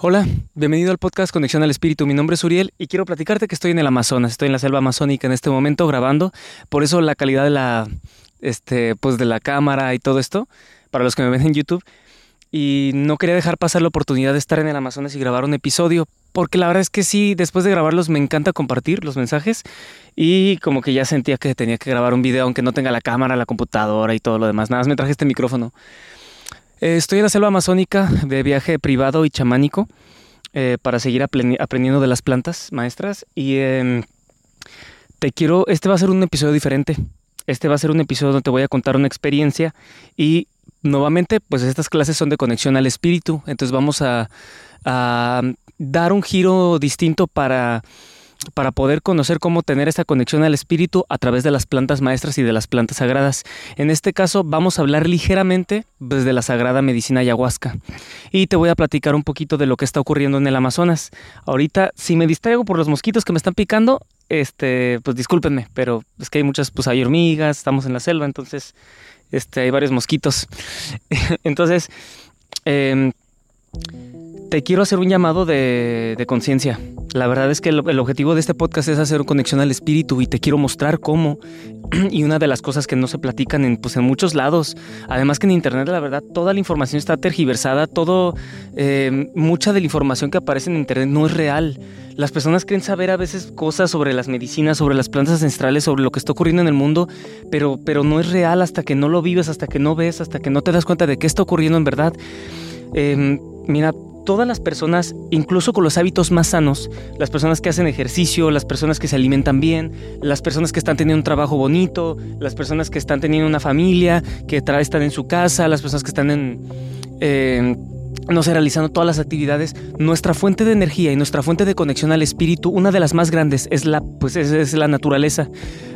Hola, bienvenido al podcast Conexión al Espíritu. Mi nombre es Uriel y quiero platicarte que estoy en el Amazonas, estoy en la selva amazónica en este momento grabando, por eso la calidad de la, este, pues de la cámara y todo esto, para los que me ven en YouTube. Y no quería dejar pasar la oportunidad de estar en el Amazonas y grabar un episodio, porque la verdad es que sí, después de grabarlos me encanta compartir los mensajes y como que ya sentía que tenía que grabar un video aunque no tenga la cámara, la computadora y todo lo demás. Nada más me traje este micrófono. Eh, estoy en la selva amazónica de viaje privado y chamánico eh, para seguir aprendiendo de las plantas maestras y em, te quiero, este va a ser un episodio diferente. Este va a ser un episodio donde te voy a contar una experiencia y nuevamente pues estas clases son de conexión al espíritu, entonces vamos a dar un giro distinto para para poder conocer cómo tener esta conexión al espíritu a través de las plantas maestras y de las plantas sagradas. En este caso vamos a hablar ligeramente desde pues, la sagrada medicina ayahuasca y te voy a platicar un poquito de lo que está ocurriendo en el Amazonas. Ahorita, si me distraigo por los mosquitos que me están picando, este, pues discúlpenme, pero es que hay muchas, pues hay hormigas, estamos en la selva, entonces, este, hay varios mosquitos. entonces, eh, te quiero hacer un llamado de, conciencia. La verdad es que el, objetivo de este podcast es hacer conexión al espíritu y te quiero mostrar cómo. Y una de las cosas que no se platican en, pues, en muchos lados, además que en Internet, la verdad, toda la información está tergiversada, todo, eh, mucha de la información que aparece en Internet no es real. Las personas creen saber a veces cosas sobre las medicinas, sobre las plantas ancestrales, sobre lo que está ocurriendo en el mundo, pero, pero no es real hasta que no lo vives, hasta que no ves, hasta que no te das cuenta de qué está ocurriendo en verdad. Em, mira, todas las personas, incluso con los hábitos más sanos, las personas que hacen ejercicio, las personas que se alimentan bien, las personas que están teniendo un trabajo bonito, las personas que están teniendo una familia, que están en su casa, las personas que están en... no sé, realizando todas las actividades, nuestra fuente de energía y nuestra fuente de conexión al espíritu, una de las más grandes, es la, pues es, la naturaleza.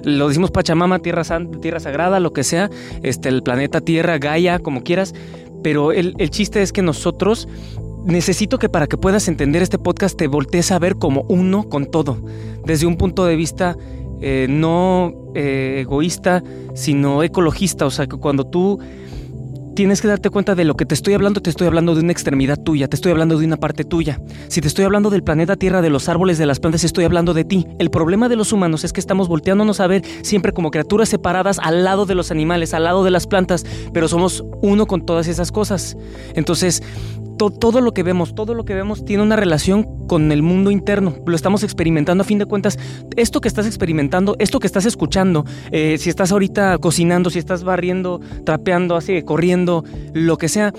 Lo decimos Pachamama, tierra, tierra sagrada, lo que sea, este, el planeta Tierra, Gaia, como quieras, pero el, el chiste es que nosotros necesito que para que puedas entender este podcast te voltees a ver como uno con todo, desde un punto de vista eh, no eh, egoísta, sino ecologista. O sea, que cuando tú tienes que darte cuenta de lo que te estoy hablando, te estoy hablando de una extremidad tuya, te estoy hablando de una parte tuya. Si te estoy hablando del planeta Tierra, de los árboles, de las plantas, estoy hablando de ti. El problema de los humanos es que estamos volteándonos a ver siempre como criaturas separadas al lado de los animales, al lado de las plantas, pero somos uno con todas esas cosas. Entonces, todo lo que vemos, todo lo que vemos tiene una relación con el mundo interno. Lo estamos experimentando a fin de cuentas. Esto que estás experimentando, esto que estás escuchando, eh, si estás ahorita cocinando, si estás barriendo, trapeando, así, corriendo, lo que sea,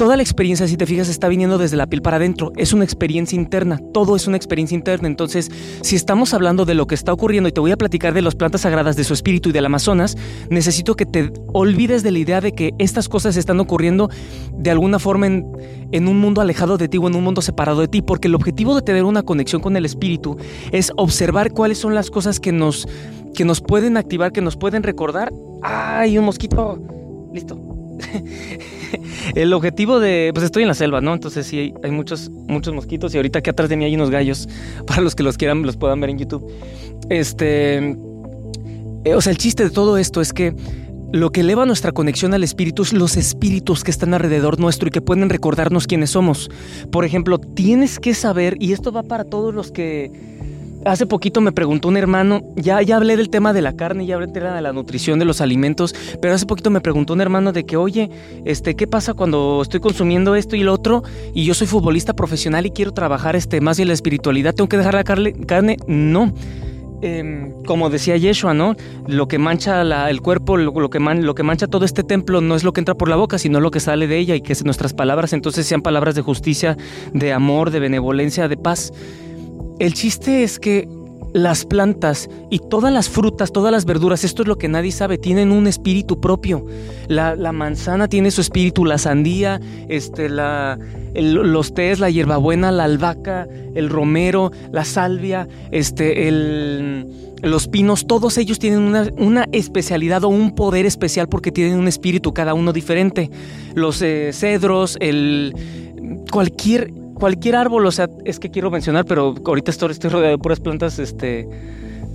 toda la experiencia, si te fijas, está viniendo desde la piel para adentro. Es una experiencia interna. Todo es una experiencia interna. Entonces, si estamos hablando de lo que está ocurriendo y te voy a platicar de las plantas sagradas, de su espíritu y del Amazonas, necesito que te olvides de la idea de que estas cosas están ocurriendo de alguna forma en, en un mundo alejado de ti o en un mundo separado de ti. Porque el objetivo de tener una conexión con el espíritu es observar cuáles son las cosas que nos, que nos pueden activar, que nos pueden recordar. ¡Ay, un mosquito! Listo. el objetivo de. Pues estoy en la selva, ¿no? Entonces sí hay, muchos, muchos mosquitos. Y ahorita aquí atrás de mí hay unos gallos. Para los que los quieran, los puedan ver en YouTube. Este. Eh, o sea, el chiste de todo esto es que lo que eleva nuestra conexión al espíritu es los espíritus que están alrededor nuestro y que pueden recordarnos quiénes somos. Por ejemplo, tienes que saber, y esto va para todos los que Hace poquito me preguntó un hermano, ya, ya hablé del tema de la carne, ya hablé del tema de la nutrición, de los alimentos, pero hace poquito me preguntó un hermano de que, oye, este, ¿qué pasa cuando estoy consumiendo esto y lo otro? Y yo soy futbolista profesional y quiero trabajar este, más en la espiritualidad, ¿tengo que dejar la carne? No. Em, como decía Yeshua, ¿no? Lo que mancha el cuerpo, lo, que lo que mancha todo este templo no es lo que entra por la boca, sino lo que sale de ella y que nuestras palabras entonces sean palabras de justicia, de amor, de benevolencia, de paz. El chiste es que las plantas y todas las frutas, todas las verduras, esto es lo que nadie sabe, tienen un espíritu propio. La, manzana tiene su espíritu, la sandía, este, la, los tés, la hierbabuena, la albahaca, el romero, la salvia, este, el, los pinos, todos ellos tienen una, especialidad o un poder especial porque tienen un espíritu cada uno diferente. Los eh, cedros, el, cualquier cualquier árbol, o sea, es que quiero mencionar, pero ahorita estoy, rodeado de puras plantas este,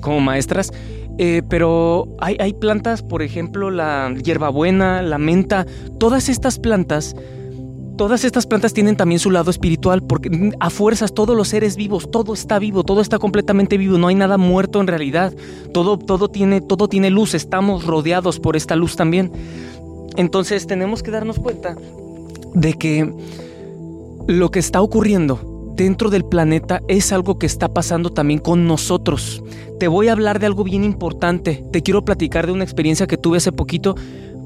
como maestras. Eh, pero hay, hay, plantas, por ejemplo, la hierbabuena, la menta, todas estas plantas todas estas plantas tienen también su lado espiritual, porque a fuerzas todos los seres vivos, todo está vivo, todo está completamente vivo, no hay nada muerto en realidad. Todo, todo, tiene, todo tiene luz, estamos rodeados por esta luz también. Entonces tenemos que darnos cuenta de que lo que está ocurriendo dentro del planeta es algo que está pasando también con nosotros. Te voy a hablar de algo bien importante. Te quiero platicar de una experiencia que tuve hace poquito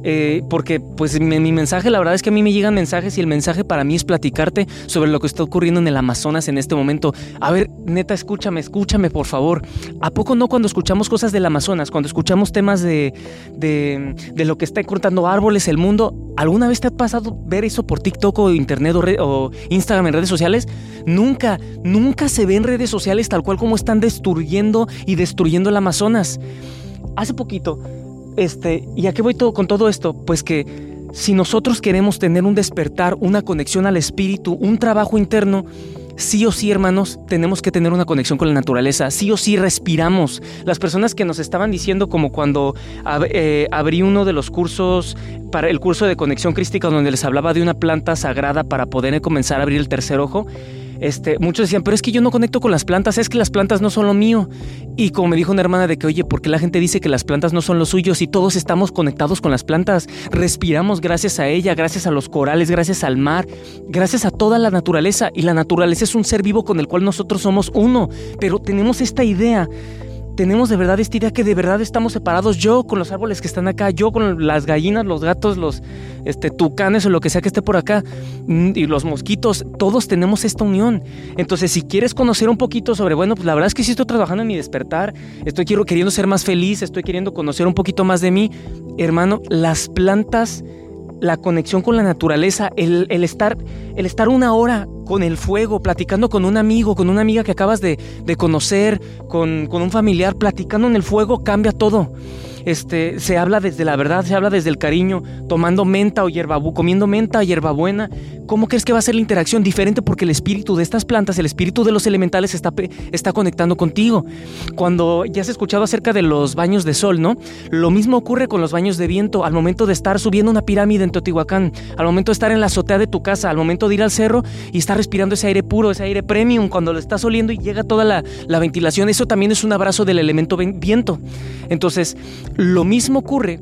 eh, porque pues mi, mensaje, la verdad es que a mí me llegan mensajes y el mensaje para mí es platicarte sobre lo que está ocurriendo en el Amazonas en este momento. A ver, neta, escúchame, escúchame por favor. ¿A poco no cuando escuchamos cosas del Amazonas, cuando escuchamos temas de, de, lo que está cortando árboles, el mundo, ¿alguna vez te ha pasado ver eso por TikTok o Internet o, o Instagram en redes sociales? Nunca, nunca se ve en redes sociales tal cual como están destruyendo y destruyendo el Amazonas. Hace poquito este, ¿Y a qué voy todo, con todo esto? Pues que si nosotros queremos tener un despertar, una conexión al espíritu, un trabajo interno, sí o sí, hermanos, tenemos que tener una conexión con la naturaleza, sí o sí respiramos. Las personas que nos estaban diciendo, como cuando eh, abrí uno de los cursos, para el curso de conexión crística, donde les hablaba de una planta sagrada para poder comenzar a abrir el tercer ojo, este, muchos decían, pero es que yo no conecto con las plantas, es que las plantas no son lo mío. Y como me dijo una hermana de que, oye, ¿por qué la gente dice que las plantas no son lo suyo si todos estamos conectados con las plantas? Respiramos gracias a ella, gracias a los corales, gracias al mar, gracias a toda la naturaleza. Y la naturaleza es un ser vivo con el cual nosotros somos uno. Pero tenemos esta idea tenemos de verdad esta idea que de verdad estamos separados, yo con los árboles que están acá, yo con las gallinas, los gatos, los este, tucanes o lo que sea que esté por acá, mm, y los mosquitos, todos tenemos esta unión. Entonces, si quieres conocer un poquito sobre, bueno, pues la verdad es que sí estoy trabajando en mi despertar, estoy quiero, queriendo ser más feliz, estoy queriendo conocer un poquito más de mí, hermano, las plantas la conexión con la naturaleza, el, estar, el estar una hora con el fuego, platicando con un amigo, con una amiga que acabas de, conocer, con, con, un familiar, platicando en el fuego, cambia todo. Este, se habla desde la verdad, se habla desde el cariño, tomando menta o hierbabu, comiendo menta o hierbabuena. ¿Cómo crees que va a ser la interacción? Diferente porque el espíritu de estas plantas, el espíritu de los elementales está, está conectando contigo. Cuando ya has escuchado acerca de los baños de sol, ¿no? Lo mismo ocurre con los baños de viento al momento de estar subiendo una pirámide en Teotihuacán, al momento de estar en la azotea de tu casa, al momento de ir al cerro y estar respirando ese aire puro, ese aire premium, cuando lo estás oliendo y llega toda la, la ventilación. Eso también es un abrazo del elemento viento. Entonces, lo mismo ocurre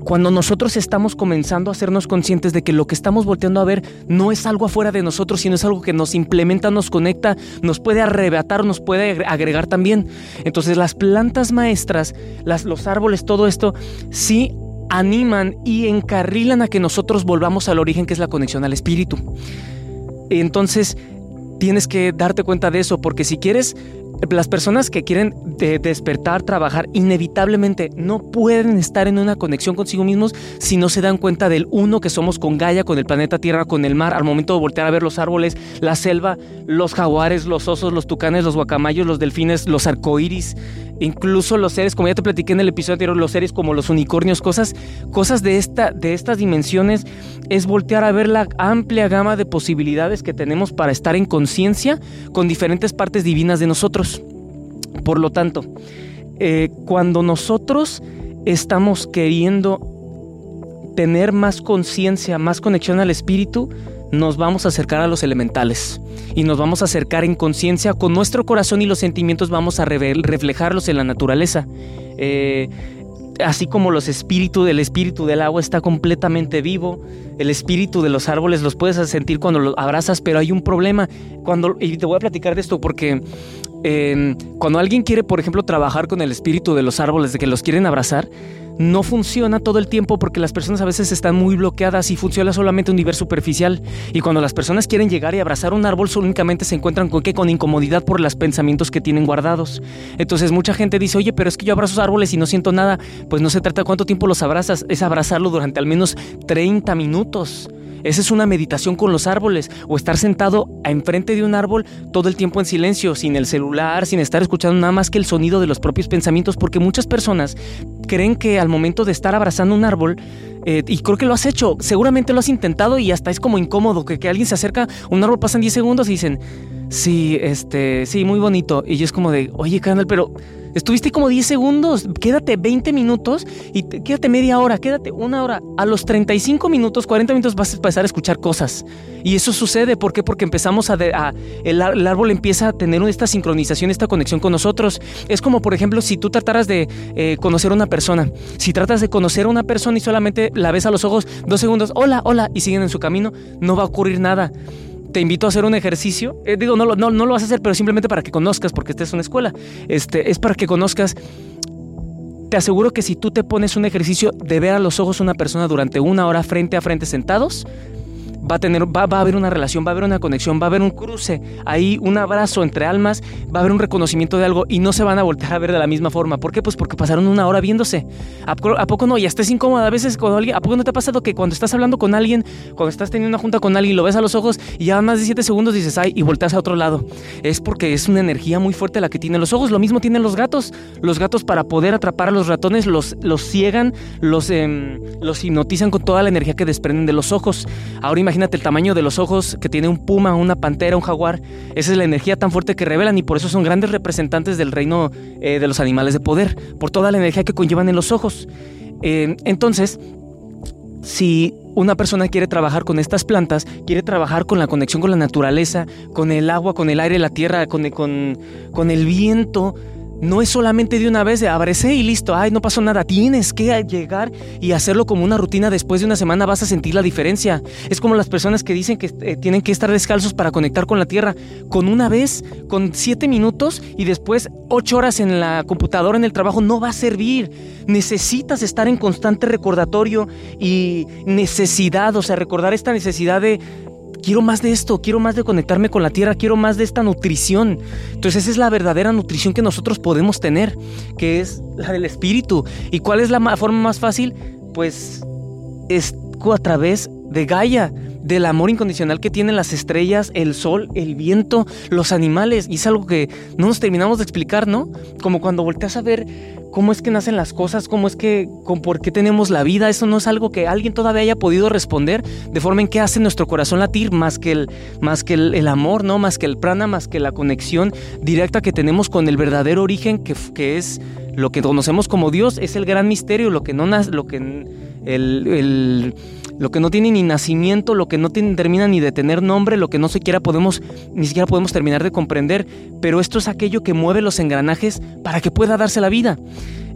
cuando nosotros estamos comenzando a hacernos conscientes de que lo que estamos volteando a ver no es algo afuera de nosotros, sino es algo que nos implementa, nos conecta, nos puede arrebatar, nos puede agregar también. Entonces las plantas maestras, los árboles, todo esto, sí animan y encarrilan a que nosotros volvamos al origen, que es la conexión al espíritu. Entonces, tienes que darte cuenta de eso, porque si quieres las personas que quieren despertar, trabajar, inevitablemente no pueden estar en una conexión consigo mismos si no se dan cuenta del uno que somos con Gaia, con el planeta Tierra, con el mar, al momento de voltear a ver los árboles, la selva, los jaguares, los osos, los tucanes, los guacamayos, los delfines, los arcoíris, incluso los seres, como ya te platiqué en el episodio anterior, los seres como los unicornios, cosas, cosas de, esta, de estas dimensiones, es voltear a ver la amplia gama de posibilidades que tenemos para estar en conciencia con diferentes partes divinas de nosotros. Por lo tanto, eh, cuando nosotros estamos queriendo tener más conciencia, más conexión al espíritu, nos vamos a acercar a los elementales y nos vamos a acercar en conciencia con nuestro corazón y los sentimientos vamos a reflejarlos en la naturaleza. Eh, así como los espíritus del espíritu del agua está completamente vivo, el espíritu de los árboles los puedes sentir cuando los abrazas, pero hay un problema. Cuando, y te voy a platicar de esto porque eh, cuando alguien quiere, por ejemplo, trabajar con el espíritu de los árboles, de que los quieren abrazar, no funciona todo el tiempo porque las personas a veces están muy bloqueadas y funciona solamente un nivel superficial. Y cuando las personas quieren llegar y abrazar un árbol, únicamente se encuentran con incomodidad por los pensamientos que tienen guardados. Entonces mucha gente dice, oye, pero es que yo abrazo árboles y no siento nada. Pues no se trata de cuánto tiempo los abrazas, es abrazarlo durante al menos 30 minutos. Esa es una meditación con los árboles o estar sentado enfrente de un árbol todo el tiempo en silencio, sin el celular, sin estar escuchando nada más que el sonido de los propios pensamientos, porque muchas personas creen que al momento de estar abrazando un árbol, eh, y creo que lo has hecho, seguramente lo has intentado y hasta es como incómodo que, que alguien se acerca, un árbol pasan 10 segundos y dicen, Sí, este, sí, muy bonito. Y yo es como de, oye, carnal, pero estuviste como 10 segundos, quédate 20 minutos y quédate media hora, quédate una hora. A los 35 minutos, 40 minutos vas a empezar a escuchar cosas. Y eso sucede, ¿por qué? Porque empezamos a, el, árbol empieza a tener esta sincronización, esta conexión con nosotros. Es como, por ejemplo, si tú trataras de eh, conocer a una persona, si tratas de conocer a una persona y solamente la ves a los ojos dos segundos, hola, hola, y siguen en su camino, no va a ocurrir nada te invito a hacer un ejercicio. Eh, digo, no, lo vas a hacer, pero simplemente para que conozcas, porque esta es una escuela. Este, es para que conozcas. Te aseguro que si tú te pones un ejercicio de ver a los ojos a una persona durante una hora frente a frente sentados, va a tener, va, a haber una relación, va a haber una conexión, va a haber un cruce, ahí un abrazo entre almas, va a haber un reconocimiento de algo y no se van a voltear a ver de la misma forma. ¿Por qué? Pues porque pasaron una hora viéndose. ¿A, poco no? Y hasta es incómoda a veces cuando alguien, ¿a poco no te ha pasado que cuando estás hablando con alguien, cuando estás teniendo una junta con alguien, lo ves a los ojos y ya más de 7 segundos dices, ay, y volteas a otro lado? Es porque es una energía muy fuerte la que tienen los ojos. Lo mismo tienen los gatos. Los gatos para poder atrapar a los ratones los, los ciegan, los, em, los hipnotizan con toda la energía que desprenden de los ojos. Ahora imagínate el tamaño de los ojos que tiene un puma, una pantera, un jaguar. Esa es la energía tan fuerte que revelan y por eso son grandes representantes del reino eh, de los animales de poder, por toda la energía que conllevan en los ojos. Eh, entonces, si una persona quiere trabajar con estas plantas, quiere trabajar con la conexión con la naturaleza, con el agua, con el aire, la tierra, con el viento, no es solamente de una vez de abracé y listo, ay, no pasó nada. Tienes que llegar y hacerlo como una rutina. Después de una semana vas a sentir la diferencia. Es como las personas que dicen que eh, tienen que estar descalzos para conectar con la tierra. Con una vez, con siete minutos y después ocho horas en la computadora, en el trabajo, no va a servir. Necesitas estar en constante recordatorio y necesidad, o sea, recordar esta necesidad de quiero más de esto, quiero más de conectarme con la tierra, quiero más de esta nutrición. Entonces esa es la verdadera nutrición que nosotros podemos tener, que es la del espíritu. ¿Y cuál es la forma más fácil? Pues es a través de Gaia, del amor incondicional que tienen las estrellas, el sol, el viento, los animales. Y es algo que no nos terminamos de explicar, ¿no? Como cuando volteas a ver cómo es que nacen las cosas, cómo es que, con por qué tenemos la vida. Eso no es algo que alguien todavía haya podido responder de forma en que hace nuestro corazón latir más que el, más que el, amor, ¿no? Más que el prana, más que la conexión directa que tenemos con el verdadero origen que, que es lo que conocemos como Dios, es el gran misterio, lo que no lo que el lo que no tiene ni nacimiento, lo que no termina ni de tener nombre, lo que no siquiera podemos, ni siquiera podemos terminar de comprender, pero esto es aquello que mueve los engranajes para que pueda darse la vida.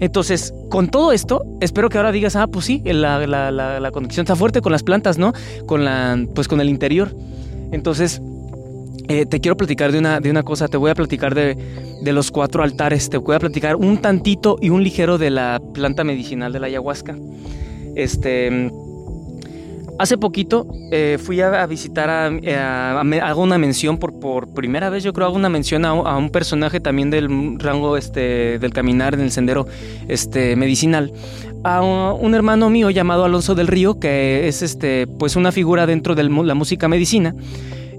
Entonces, con todo esto, espero que ahora digas, ah, pues sí, la, la, conexión está fuerte con las plantas, ¿no? Con la, pues con el interior. Entonces, eh, te quiero platicar de una, de una cosa, te voy a platicar de, de, los cuatro altares, te voy a platicar un tantito y un ligero de la planta medicinal de la ayahuasca. Este, Hace poquito eh, fui a, visitar, a, eh, hago una mención por, por primera vez, yo creo, hago una mención a, un personaje también del rango este, del caminar en el sendero este, medicinal, a un, hermano mío llamado Alonso del Río, que es este, pues una figura dentro de la música medicina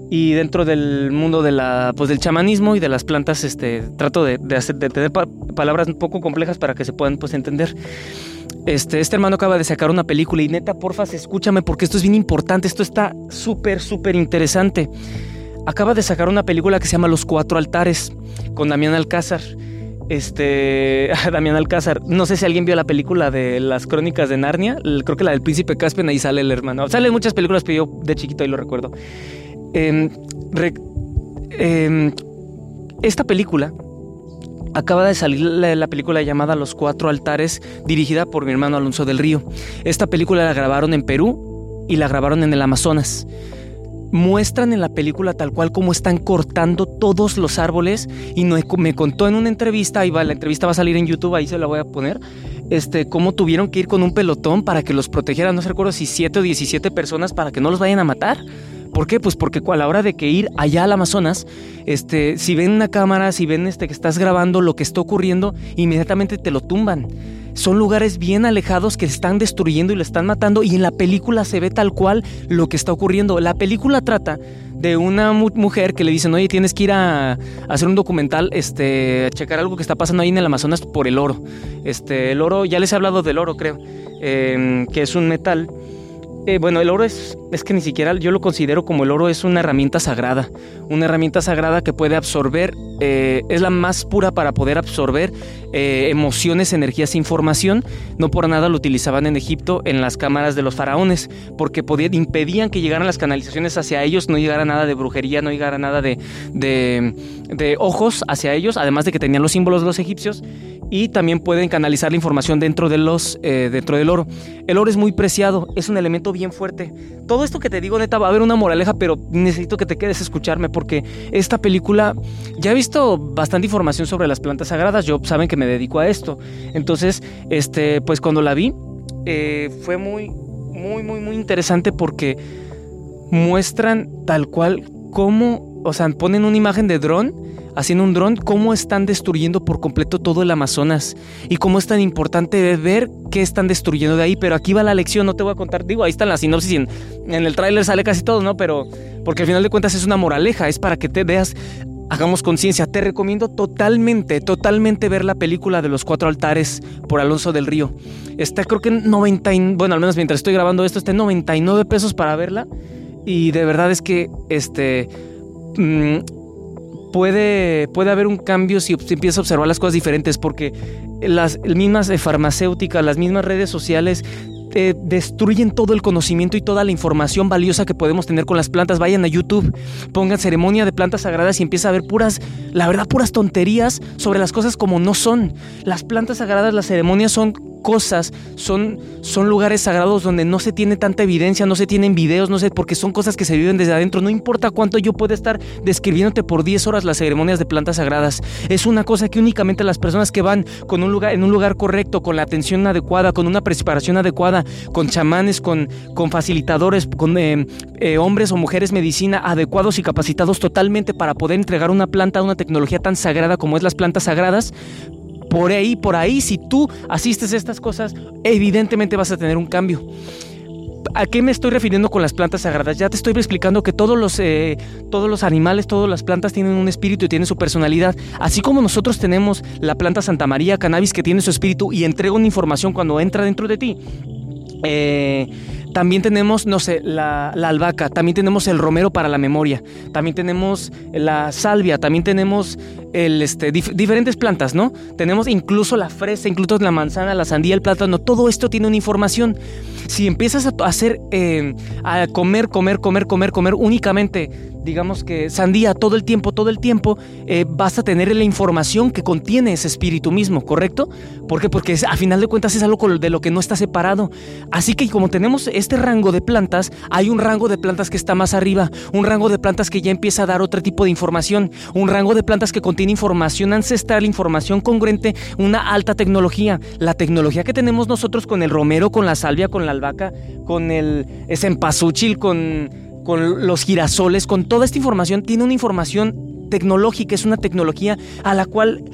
y dentro del mundo de la, pues del chamanismo y de las plantas, este, trato de, hacer, de tener palabras un poco complejas para que se puedan pues, entender. Este, este hermano acaba de sacar una película y neta, porfa, escúchame porque esto es bien importante, esto está súper, súper interesante. Acaba de sacar una película que se llama Los Cuatro Altares con Damián Alcázar. Este, Damián Alcázar, no sé si alguien vio la película de las crónicas de Narnia, creo que la del príncipe Caspian, ahí sale el hermano. Salen muchas películas, pero yo de chiquito ahí lo recuerdo. Em, em, esta película Acaba de salir la, película llamada Los Cuatro Altares, dirigida por mi hermano Alonso del Río. Esta película la grabaron en Perú y la grabaron en el Amazonas. Muestran en la película tal cual como están cortando todos los árboles y me contó en una entrevista, ahí va, la entrevista va a salir en YouTube, ahí se la voy a poner, este, cómo tuvieron que ir con un pelotón para que los protegieran, no recuerdo si 7 o 17 personas para que no los vayan a matar. ¿Por qué? Pues porque a la hora de que ir allá al Amazonas, este, si ven una cámara, si ven este, que estás grabando lo que está ocurriendo, inmediatamente te lo tumban. Son lugares bien alejados que están destruyendo y lo están matando y en la película se ve tal cual lo que está ocurriendo. La película trata de una mujer que le dicen, oye, tienes que ir a, hacer un documental, este, a checar algo que está pasando ahí en el Amazonas por el oro. Este, el oro, ya les he hablado del oro, creo, em, que es un metal eh, bueno, el oro es, es que ni siquiera yo lo considero como el oro es una herramienta sagrada, una herramienta sagrada que puede absorber, eh, es la más pura para poder absorber eh, emociones, energías, información. No por nada lo utilizaban en Egipto en las cámaras de los faraones, porque podían, impedían que llegaran las canalizaciones hacia ellos, no llegara nada de brujería, no llegara nada de, de ojos hacia ellos, además de que tenían los símbolos de los egipcios y también pueden canalizar la información dentro, de los, eh, dentro del oro. El oro es muy preciado, es un elemento bien fuerte. Todo esto que te digo, neta, va a haber una moraleja, pero necesito que te quedes a escucharme porque esta película, ya he visto bastante información sobre las plantas sagradas, yo saben que me dedico a esto. Entonces, este, pues cuando la vi, eh, fue muy, muy, muy, muy interesante porque muestran tal cual cómo, o sea, ponen una imagen de dron haciendo un dron, cómo están destruyendo por completo todo el Amazonas y cómo es tan importante ver qué están destruyendo de ahí. Pero aquí va la lección, no te voy a contar. Digo, ahí está la sinopsis en, en el tráiler sale casi todo, ¿no? Pero porque al final de cuentas es una moraleja, es para que te veas hagamos conciencia. Te recomiendo totalmente, totalmente ver la película de los cuatro altares por Alonso del Río. Está creo que en 90, bueno, al menos mientras estoy grabando esto, está en 99 pesos para verla. Y de verdad es que, este, mmm, puede, puede haber un cambio si empiezas a observar las cosas diferentes, porque las mismas farmacéuticas, las mismas redes sociales eh, destruyen todo el conocimiento y toda la información valiosa que podemos tener con las plantas. Vayan a YouTube, pongan ceremonia de plantas sagradas y empieza a ver puras, la verdad, puras tonterías sobre las cosas como no son. Las plantas sagradas, las ceremonias son cosas, son, son lugares sagrados donde no se tiene tanta evidencia, no se tienen videos, no sé, porque son cosas que se viven desde adentro. No importa cuánto yo pueda estar describiéndote por 10 horas las ceremonias de plantas sagradas. Es una cosa que únicamente las personas que van con un lugar, en un lugar correcto, con la atención adecuada, con una preparación adecuada, con chamanes, con, con facilitadores, con eh, eh, hombres o mujeres medicina adecuados y capacitados totalmente para poder entregar una planta, una tecnología tan sagrada como es las plantas sagradas, por ahí, por ahí, si tú asistes a estas cosas, evidentemente vas a tener un cambio. ¿A qué me estoy refiriendo con las plantas sagradas? Ya te estoy explicando que todos los, eh, todos los animales, todas las plantas tienen un espíritu y tienen su personalidad. Así como nosotros tenemos la planta Santa María Cannabis que tiene su espíritu y entrega una información cuando entra dentro de ti. Eh, también tenemos, no sé, la, albahaca, también tenemos el romero para la memoria, también tenemos la salvia, también tenemos el, este, diferentes plantas, ¿no? Tenemos incluso la fresa, incluso la manzana, la sandía, el plátano, todo esto tiene una información. Si empiezas a hacer, eh, a comer, comer, comer, comer, comer únicamente digamos que sandía todo el tiempo, todo el tiempo, eh, vas a tener la información que contiene ese espíritu mismo, ¿correcto? ¿Por qué? Porque a final de cuentas es algo de lo que no está separado. Así que como tenemos este rango de plantas, hay un rango de plantas que está más arriba, un rango de plantas que ya empieza a dar otro tipo de información, un rango de plantas que contiene información ancestral, información congruente, una alta tecnología. La tecnología que tenemos nosotros con el romero, con la salvia, con la albahaca, con el cempasúchil, con con los girasoles, con toda esta información, tiene una información tecnológica, es una tecnología a la cual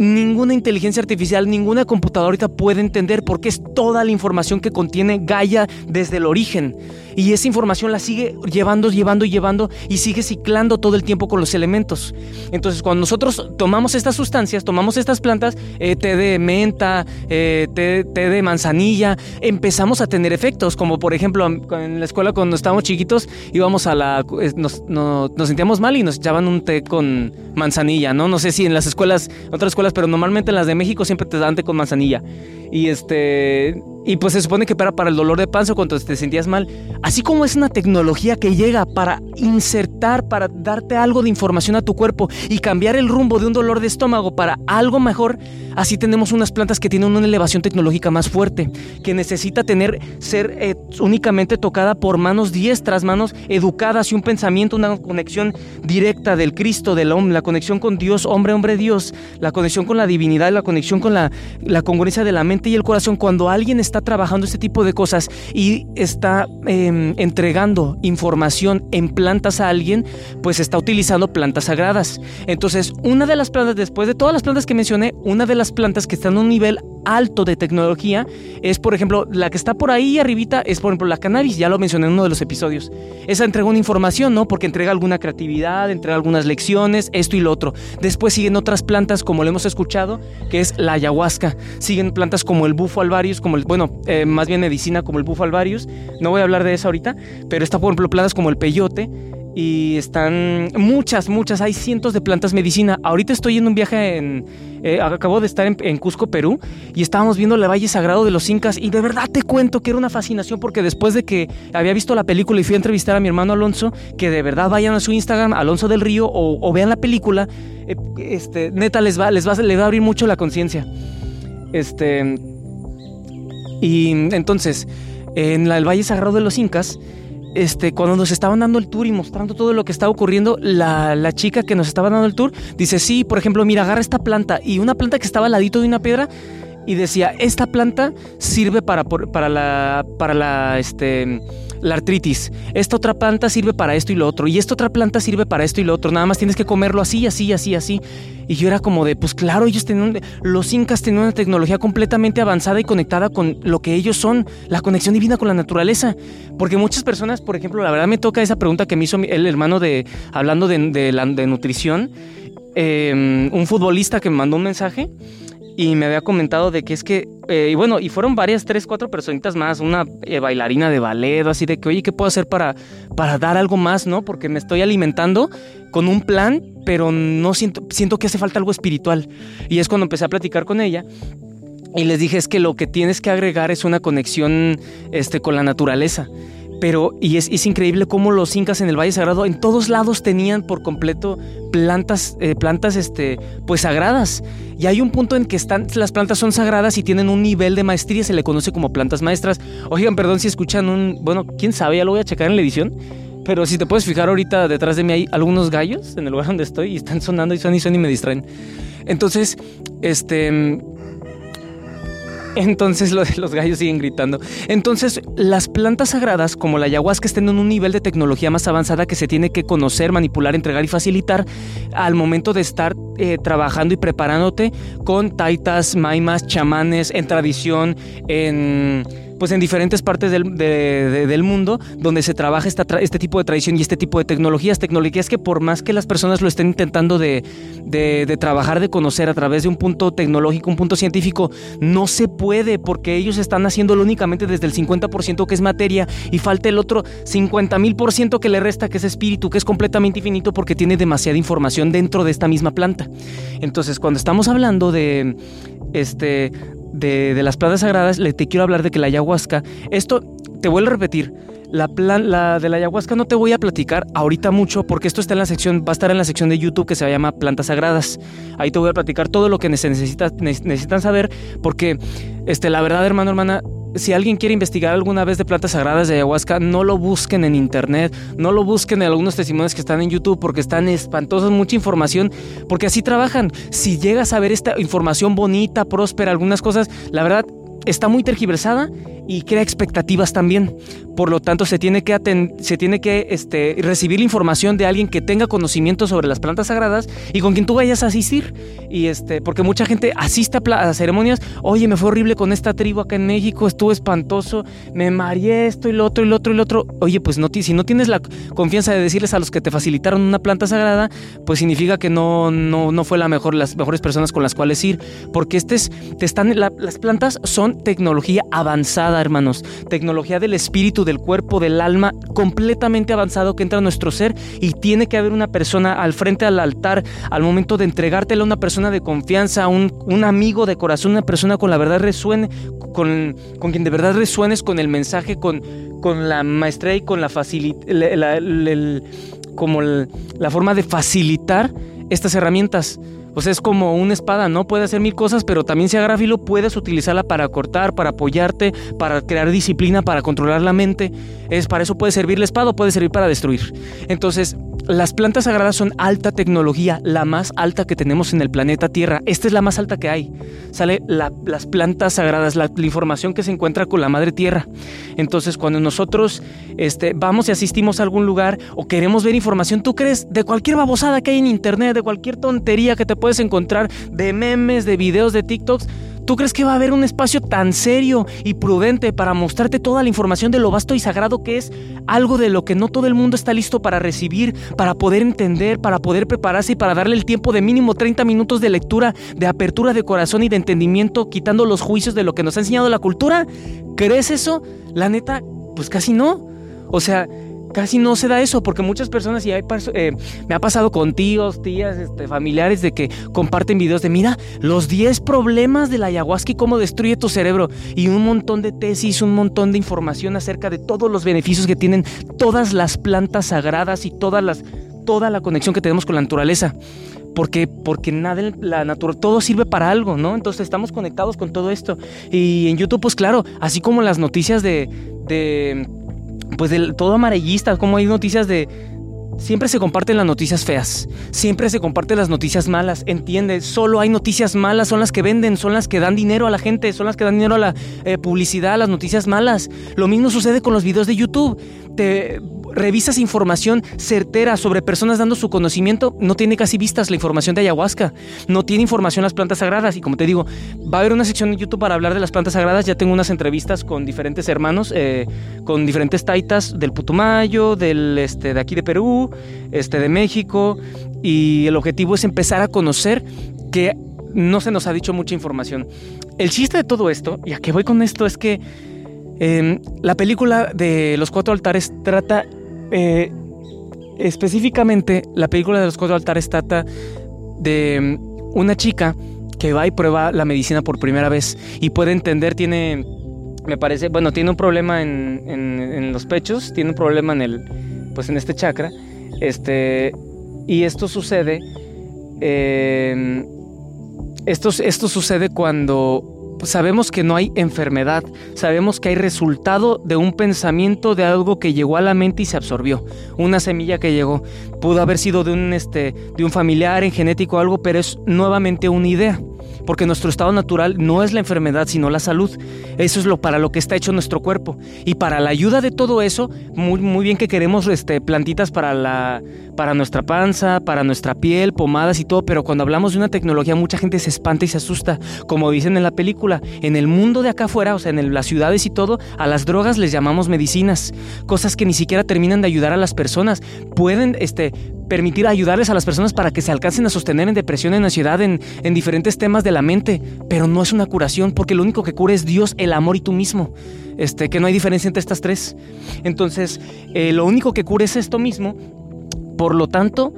ninguna inteligencia artificial, ninguna computadora puede entender porque es toda la información que contiene Gaia desde el origen. Y esa información la sigue llevando, llevando, y llevando y sigue ciclando todo el tiempo con los elementos. Entonces, cuando nosotros tomamos estas sustancias, tomamos estas plantas, eh, té de menta, eh, té, de manzanilla, empezamos a tener efectos, como por ejemplo en la escuela cuando estábamos chiquitos íbamos a la... Nos, nos sentíamos mal y nos echaban un té con manzanilla, ¿no? No sé si en las escuelas, otras escuelas, pero normalmente en las de México siempre te dan con manzanilla. Y este y pues se supone que para, para el dolor de panza cuando te sentías mal. Así como es una tecnología que llega para insertar, para darte algo de información a tu cuerpo y cambiar el rumbo de un dolor de estómago para algo mejor, así tenemos unas plantas que tienen una elevación tecnológica más fuerte, que necesita tener, ser eh, únicamente tocada por manos diestras, manos educadas y un pensamiento, una conexión directa del Cristo, del hombre, la conexión con Dios, hombre, hombre, Dios, la conexión con la divinidad, la conexión con la, la congruencia de la mente y el corazón. Cuando alguien está está trabajando este tipo de cosas y está em, entregando información en plantas a alguien, pues está utilizando plantas sagradas. Entonces, una de las plantas, después de todas las plantas que mencioné, una de las plantas que está en un nivel alto de tecnología es, por ejemplo, la que está por ahí arribita es, por ejemplo, la cannabis, ya lo mencioné en uno de los episodios. Esa entrega una información, ¿no? Porque entrega alguna creatividad, entrega algunas lecciones, esto y lo otro. Después siguen otras plantas, como lo hemos escuchado, que es la ayahuasca. Siguen plantas como el bufo alvarius, como el, bueno, eh, más bien medicina como el bufo alvarius. No voy a hablar de eso ahorita, pero está, por ejemplo, plantas como el peyote y están muchas, muchas, hay cientos de plantas medicina. Ahorita estoy en un viaje en, eh, acabo de estar en, Cusco, Perú, y estábamos viendo el Valle Sagrado de los Incas, y de verdad te cuento que era una fascinación, porque después de que había visto la película y fui a entrevistar a mi hermano Alonso, que de verdad vayan a su Instagram, Alonso del Río, o, vean la película, eh, este, neta les va, les va, les va a abrir mucho la conciencia. Este, y entonces, en el Valle Sagrado de los Incas, este, cuando nos estaban dando el tour y mostrando todo lo que estaba ocurriendo, la, chica que nos estaba dando el tour dice, sí, por ejemplo, mira, agarra esta planta y una planta que estaba al ladito de una piedra y decía, esta planta sirve para, para la, para la, este, la artritis. Esta otra planta sirve para esto y lo otro. Y esta otra planta sirve para esto y lo otro. Nada más tienes que comerlo así, así, así, así. Y yo era como de, pues claro, ellos tenían, los incas tenían una tecnología completamente avanzada y conectada con lo que ellos son, la conexión divina con la naturaleza. Porque muchas personas, por ejemplo, la verdad me toca esa pregunta que me hizo el hermano de, hablando de, de, nutrición, em, un futbolista que me mandó un mensaje y me había comentado de que es que, eh, y bueno, y fueron varias, tres, cuatro personitas más, una eh, bailarina de ballet, así de que, oye, ¿qué puedo hacer para, para dar algo más, no? Porque me estoy alimentando con un plan, pero no siento, siento que hace falta algo espiritual. Y es cuando empecé a platicar con ella. Y les dije, es que lo que tienes que agregar es una conexión este, con la naturaleza. Pero, y es, increíble cómo los incas en el Valle Sagrado, en todos lados tenían por completo plantas, eh, plantas, este, pues sagradas. Y hay un punto en que están, las plantas son sagradas y tienen un nivel de maestría, se le conoce como plantas maestras. Oigan, perdón si escuchan un, bueno, quién sabe, ya lo voy a checar en la edición. Pero si te puedes fijar ahorita detrás de mí hay algunos gallos en el lugar donde estoy y están sonando y son y son y me distraen. Entonces, este, entonces los gallos siguen gritando. Entonces las plantas sagradas como la ayahuasca están en un nivel de tecnología más avanzada que se tiene que conocer, manipular, entregar y facilitar al momento de estar eh, trabajando y preparándote con taitas, maimas, chamanes en tradición, en pues en diferentes partes del, del mundo donde se trabaja este tipo de tradición y este tipo de tecnologías, tecnologías que por más que las personas lo estén intentando de, de, trabajar, de conocer a través de un punto tecnológico, un punto científico, no se puede porque ellos están haciéndolo únicamente desde el 50% que es materia y falta el otro 50 mil por ciento que le resta, que es espíritu, que es completamente infinito porque tiene demasiada información dentro de esta misma planta. Entonces, cuando estamos hablando de, este, de, las plantas sagradas, le te quiero hablar de que la ayahuasca, esto te vuelvo a repetir, la, plan, la de la ayahuasca no te voy a platicar ahorita mucho porque esto está en la sección, va a estar en la sección de YouTube que se llama Plantas Sagradas. Ahí te voy a platicar todo lo que necesitan saber porque este, la verdad, hermano, hermana, si alguien quiere investigar alguna vez de plantas sagradas de ayahuasca, no lo busquen en internet, no lo busquen en algunos testimonios que están en YouTube porque están espantosos, mucha información, porque así trabajan. Si llegas a ver esta información bonita, próspera, algunas cosas, la verdad está muy tergiversada y crea expectativas también. Por lo tanto, se tiene que, se tiene que este, recibir la información de alguien que tenga conocimiento sobre las plantas sagradas y con quien tú vayas a asistir. Y este, porque mucha gente asiste a, ceremonias, oye, me fue horrible con esta tribu acá en México, estuvo espantoso, me mareé esto y lo otro y lo otro y lo otro. Oye, pues no, si no tienes la confianza de decirles a los que te facilitaron una planta sagrada, pues significa que no, no, no fue la mejor, las mejores personas con las cuales ir. Porque este es, te están, las plantas son tecnología avanzada hermanos. Tecnología del espíritu, del cuerpo, del alma, completamente avanzado que entra a nuestro ser y tiene que haber una persona al frente al altar al momento de entregártela a una persona de confianza, un, un amigo de corazón, una persona con la verdad resuene, con, quien de verdad resuenes con el mensaje, con, con la maestría y con la facilidad, como la forma de facilitar estas herramientas. Pues es como una espada, ¿no? Puede hacer mil cosas, pero también si agarra filo puedes utilizarla para cortar, para apoyarte, para crear disciplina, para controlar la mente. Es para eso puede servir la espada o puede servir para destruir. Entonces, las plantas sagradas son alta tecnología, la más alta que tenemos en el planeta Tierra. Esta es la más alta que hay. Sale las plantas sagradas, la, información que se encuentra con la madre Tierra. Entonces, cuando nosotros este, vamos y asistimos a algún lugar o queremos ver información, tú crees de cualquier babosada que hay en internet, de cualquier tontería que te puedes encontrar, de memes, de videos, de TikToks ¿Tú crees que va a haber un espacio tan serio y prudente para mostrarte toda la información de lo vasto y sagrado que es algo de lo que no todo el mundo está listo para recibir, para poder entender, para poder prepararse y para darle el tiempo de mínimo 30 minutos de lectura, de apertura de corazón y de entendimiento, quitando los juicios de lo que nos ha enseñado la cultura? ¿Crees eso? La neta, pues casi no. O sea, casi no se da eso, porque muchas personas, y hay, eh, me ha pasado con tíos, tías, este, familiares, de que comparten videos de, mira, los 10 problemas de la ayahuasca y cómo destruye tu cerebro, y un montón de tesis, un montón de información acerca de todos los beneficios que tienen todas las plantas sagradas y todas las, toda la conexión que tenemos con la naturaleza. Porque, porque nada, la naturaleza, todo sirve para algo, ¿no? Entonces estamos conectados con todo esto. Y en YouTube, pues claro, así como las noticias de, de pues del todo amarillista, como hay noticias de siempre se comparten las noticias feas, siempre se comparten las noticias malas, entiende, solo hay noticias malas, son las que venden, son las que dan dinero a la gente, son las que dan dinero a la eh, publicidad, a las noticias malas. Lo mismo sucede con los videos de YouTube. Te revisas información certera sobre personas dando su conocimiento, no tiene casi vistas la información de ayahuasca, no tiene información las plantas sagradas. Y como te digo, va a haber una sección en YouTube para hablar de las plantas sagradas, ya tengo unas entrevistas con diferentes hermanos, eh, con diferentes taitas del Putumayo, del, este, de aquí de Perú, este, de México. Y el objetivo es empezar a conocer que no se nos ha dicho mucha información. El chiste de todo esto, y a qué voy con esto, es que em, la película de los cuatro altares trata eh, específicamente, la película de los cuatro altares trata de mm, una chica que va y prueba la medicina por primera vez y puede entender, tiene, me parece, bueno, tiene un problema en, los pechos, tiene un problema en el, pues en este chakra, este, y esto sucede, eh, esto, esto sucede cuando sabemos que no hay enfermedad, sabemos que hay resultado de un pensamiento de algo que llegó a la mente y se absorbió, una semilla que llegó, pudo haber sido de un este de un familiar en genético o algo, pero es nuevamente una idea porque nuestro estado natural no es la enfermedad, sino la salud. Eso es lo para lo que está hecho nuestro cuerpo. Y para la ayuda de todo eso, muy, muy bien que queremos este, plantitas para, la, para nuestra panza, para nuestra piel, pomadas y todo, pero cuando hablamos de una tecnología mucha gente se espanta y se asusta. Como dicen en la película, en el mundo de acá afuera, o sea, en las ciudades y todo, a las drogas les llamamos medicinas, cosas que ni siquiera terminan de ayudar a las personas. Pueden este, permitir ayudarles a las personas para que se alcancen a sostener en depresión, en ansiedad, en, en diferentes temas de la mente, pero no es una curación porque lo único que cura es Dios, el amor y tú mismo. Este, que no hay diferencia entre estas tres. Entonces, eh, lo único que cura es esto mismo. Por lo tanto,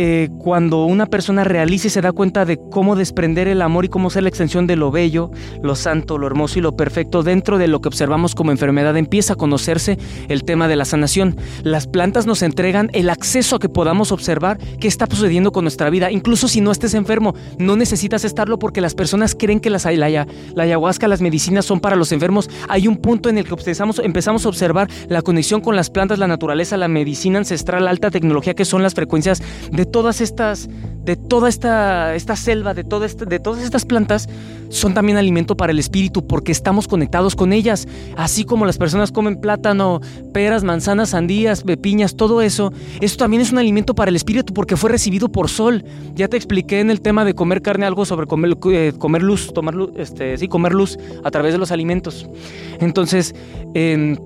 eh, cuando una persona realiza y se da cuenta de cómo desprender el amor y cómo ser la extensión de lo bello, lo santo, lo hermoso y lo perfecto dentro de lo que observamos como enfermedad, empieza a conocerse el tema de la sanación. Las plantas nos entregan el acceso a que podamos observar qué está sucediendo con nuestra vida. Incluso si no estés enfermo, no necesitas estarlo porque las personas creen que las, la, la ayahuasca, las medicinas son para los enfermos. Hay un punto en el que empezamos, empezamos a observar la conexión con las plantas, la naturaleza, la medicina ancestral, la alta tecnología que son las frecuencias de todas estas, de toda esta, esta selva, de, toda de todas estas plantas, son también alimento para el espíritu porque estamos conectados con ellas. Así como las personas comen plátano, peras, manzanas, sandías, piñas, todo eso, eso también es un alimento para el espíritu porque fue recibido por sol. Ya te expliqué en el tema de comer carne algo sobre comer, eh, comer luz, tomar luz, este, sí, comer luz a través de los alimentos. Entonces, en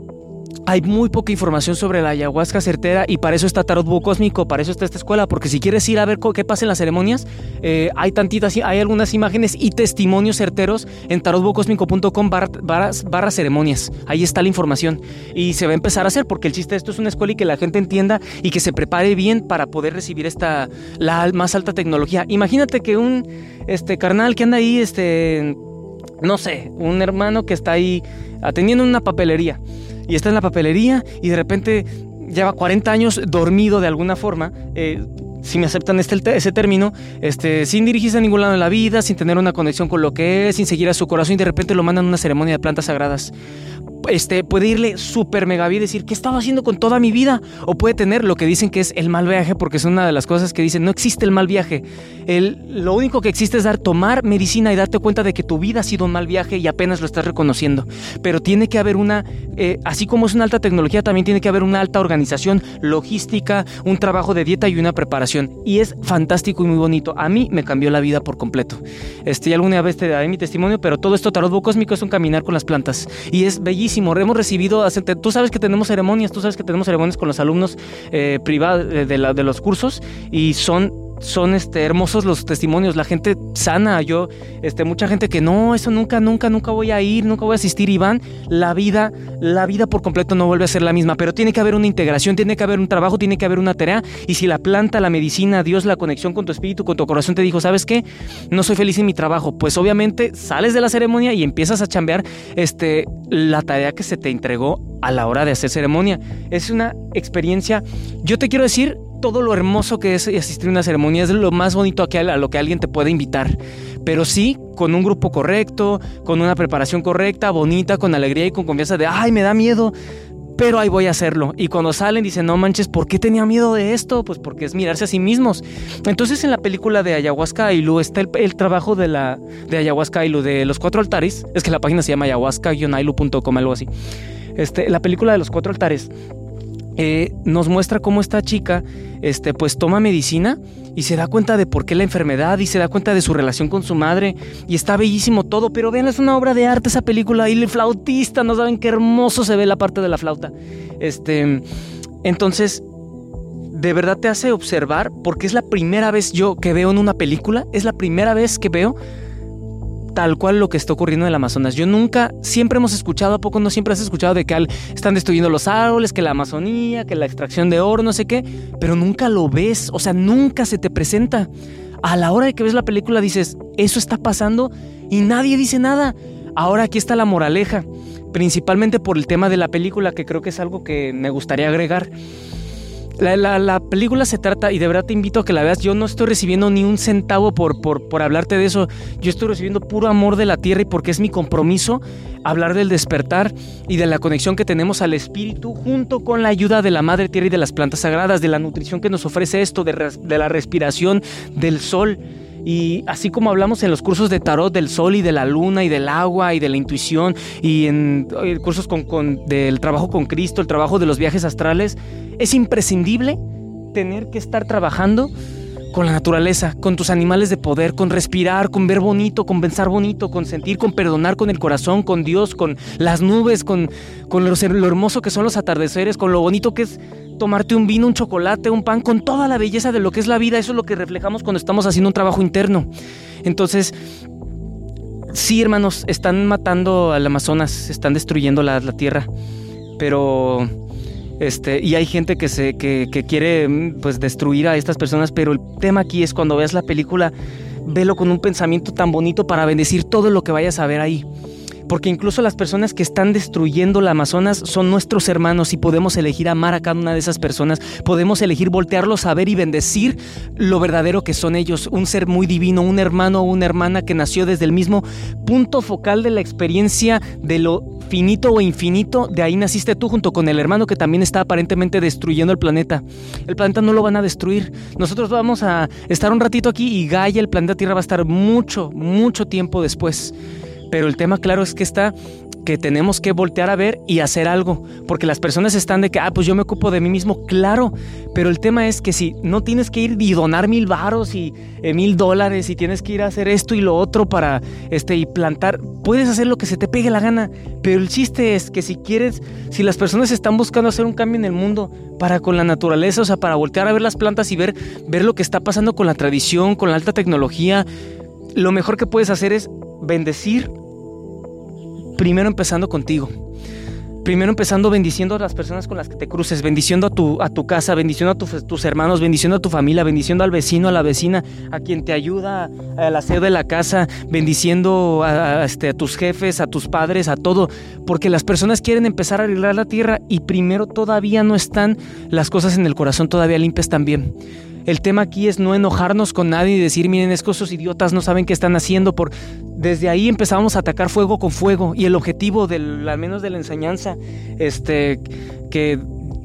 hay muy poca información sobre la ayahuasca certera y para eso está Tarot Búho Cósmico, para eso está esta escuela, porque si quieres ir a ver qué pasa en las ceremonias, eh, hay tantitas, hay algunas imágenes y testimonios certeros en tarotbuocosmico.com barra, ceremonias. Ahí está la información y se va a empezar a hacer porque el chiste de esto es una escuela y que la gente entienda y que se prepare bien para poder recibir esta la más alta tecnología. Imagínate que un este carnal que anda ahí este no sé, un hermano que está ahí atendiendo una papelería y está en la papelería y de repente lleva 40 años dormido de alguna forma. Eh, si me aceptan este, ese término, este, sin dirigirse a ningún lado en la vida, sin tener una conexión con lo que es, sin seguir a su corazón y de repente lo mandan a una ceremonia de plantas sagradas. Este, puede irle súper mega bien y decir, ¿qué estaba haciendo con toda mi vida? O puede tener lo que dicen que es el mal viaje, porque es una de las cosas que dicen, no existe el mal viaje. El, lo único que existe es dar, tomar medicina y darte cuenta de que tu vida ha sido un mal viaje y apenas lo estás reconociendo. Pero tiene que haber una, eh, así como es una alta tecnología, también tiene que haber una alta organización, logística, un trabajo de dieta y una preparación. Y es fantástico y muy bonito. A mí me cambió la vida por completo. Este, alguna vez te daré mi testimonio, pero todo esto tarot cósmico es un caminar con las plantas. Y es bellísimo. Hemos recibido, tú sabes que tenemos ceremonias, tú sabes que tenemos ceremonias con los alumnos eh, privados de, de los cursos y son son este, hermosos los testimonios, la gente sana, yo, este, mucha gente que no, eso nunca, nunca, nunca voy a ir, nunca voy a asistir y van, la vida, la vida por completo no vuelve a ser la misma, pero tiene que haber una integración, tiene que haber un trabajo, tiene que haber una tarea y si la planta, la medicina, Dios, la conexión con tu espíritu, con tu corazón te dijo, ¿sabes qué? No soy feliz en mi trabajo, pues obviamente sales de la ceremonia y empiezas a chambear este, la tarea que se te entregó a la hora de hacer ceremonia. Es una experiencia, yo te quiero decir, todo lo hermoso que es asistir a una ceremonia, es lo más bonito a, lo que alguien te puede invitar. Pero sí, con un grupo correcto, con una preparación correcta, bonita, con alegría y con confianza de, ay, me da miedo, pero ahí voy a hacerlo. Y cuando salen dicen, no manches, ¿por qué tenía miedo de esto? Pues porque es mirarse a sí mismos. Entonces en la película de Ayahuasca Ailu está el, trabajo de la de Ayahuasca de los cuatro altares. Es que la página se llama ayahuasca-ailu.com, algo así. Este, la película de los cuatro altares eh, nos muestra cómo esta chica este, pues toma medicina y se da cuenta de por qué la enfermedad y se da cuenta de su relación con su madre y está bellísimo todo, pero vean, es una obra de arte esa película y el flautista, no saben qué hermoso se ve la parte de la flauta. Este, entonces, de verdad te hace observar porque es la primera vez yo que veo en una película, es la primera vez que veo tal cual lo que está ocurriendo en el Amazonas. Yo nunca, siempre hemos escuchado, ¿a poco no siempre has escuchado de que están destruyendo los árboles, que la Amazonía, que la extracción de oro, no sé qué? Pero nunca lo ves, o sea, nunca se te presenta. A la hora de que ves la película dices, eso está pasando y nadie dice nada. Ahora aquí está la moraleja, principalmente por el tema de la película, que creo que es algo que me gustaría agregar. La, película se trata, y de verdad te invito a que la veas, yo no estoy recibiendo ni un centavo por, por, por hablarte de eso, yo estoy recibiendo puro amor de la tierra y porque es mi compromiso hablar del despertar y de la conexión que tenemos al espíritu junto con la ayuda de la madre tierra y de las plantas sagradas, de la nutrición que nos ofrece esto, de, de la respiración del sol. Y así como hablamos en los cursos de tarot del sol y de la luna y del agua y de la intuición y en eh, cursos con, del trabajo con Cristo, el trabajo de los viajes astrales, es imprescindible tener que estar trabajando con la naturaleza, con tus animales de poder, con respirar, con ver bonito, con pensar bonito, con sentir, con perdonar con el corazón, con Dios, con las nubes, con, con lo, hermoso que son los atardeceres, con lo bonito que es tomarte un vino, un chocolate, un pan, con toda la belleza de lo que es la vida. Eso es lo que reflejamos cuando estamos haciendo un trabajo interno. Entonces, sí, hermanos, están matando al Amazonas, están destruyendo la, la tierra, pero este, y hay gente que, se, que, quiere mm, pues, destruir a estas personas, pero el tema aquí es cuando veas la película, velo con un pensamiento tan bonito para bendecir todo lo que vayas a ver ahí. Porque incluso las personas que están destruyendo la Amazonas son nuestros hermanos y podemos elegir amar a cada una de esas personas. Podemos elegir voltearlos a ver y bendecir lo verdadero que son ellos. Un ser muy divino, un hermano o una hermana que nació desde el mismo punto focal de la experiencia de lo finito o infinito, de ahí naciste tú junto con el hermano que también está aparentemente destruyendo el planeta. El planeta no lo van a destruir. Nosotros vamos a estar un ratito aquí y Gaia, el planeta Tierra, va a estar mucho, mucho tiempo después. Pero el tema claro es que está que tenemos que voltear a ver y hacer algo, porque las personas están de que, ah, pues yo me ocupo de mí mismo, claro, pero el tema es que si no tienes que ir y donar mil varos y eh, mil dólares y tienes que ir a hacer esto y lo otro para, este, y plantar, puedes hacer lo que se te pegue la gana, pero el chiste es que si quieres, si las personas están buscando hacer un cambio en el mundo para con la naturaleza, o sea, para voltear a ver las plantas y ver, ver lo que está pasando con la tradición, con la alta tecnología, lo mejor que puedes hacer es bendecir primero empezando contigo. Primero empezando bendiciendo a las personas con las que te cruces, bendiciendo a tu, a tu casa, bendiciendo a tus hermanos, bendiciendo a tu familia, bendiciendo al vecino, a la vecina, a quien te ayuda al hacer de la casa, bendiciendo a, este, a tus jefes, a tus padres, a todo, porque las personas quieren empezar a arreglar la tierra y primero todavía no están las cosas en el corazón todavía limpias también. El tema aquí es no enojarnos con nadie y decir, miren, es que esos idiotas no saben qué están haciendo. Por... Desde ahí empezamos a atacar fuego con fuego. Y el objetivo, del, al menos de la enseñanza, este, que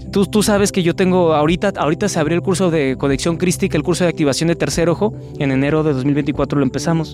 Tú, tú, sabes que yo tengo, ahorita, ahorita se abrió el curso de conexión crística, el curso de activación de tercer ojo, en enero de 2024 lo empezamos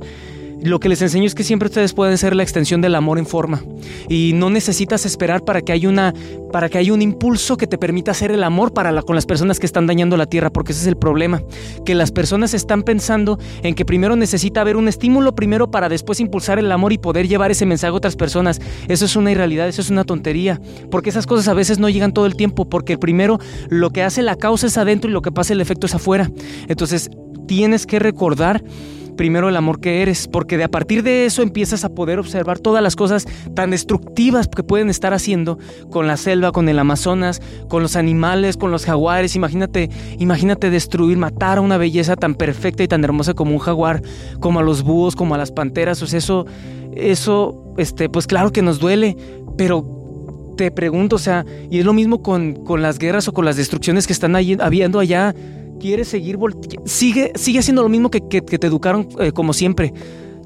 lo que les enseño es que siempre ustedes pueden ser la extensión del amor en forma y no necesitas esperar para que haya una para que haya un impulso que te permita hacer el amor para con las personas que están dañando la tierra, porque ese es el problema, que las personas están pensando en que primero necesita haber un estímulo primero para después impulsar el amor y poder llevar ese mensaje a otras personas. Eso es una irrealidad, eso es una tontería, porque esas cosas a veces no llegan todo el tiempo, porque primero lo que hace la causa es adentro y lo que pasa el efecto es afuera. Entonces, tienes que recordar primero el amor que eres, porque de a partir de eso empiezas a poder observar todas las cosas tan destructivas que pueden estar haciendo con la selva, con el Amazonas, con los animales, con los jaguares. Imagínate, imagínate destruir, matar a una belleza tan perfecta y tan hermosa como un jaguar, como a los búhos, como a las panteras. O sea, eso, eso, este, pues claro que nos duele, pero te pregunto, o sea, y es lo mismo con, con las guerras o con las destrucciones que están habiendo allá quieres seguir, sigue, sigue haciendo lo mismo que, te educaron eh, como siempre.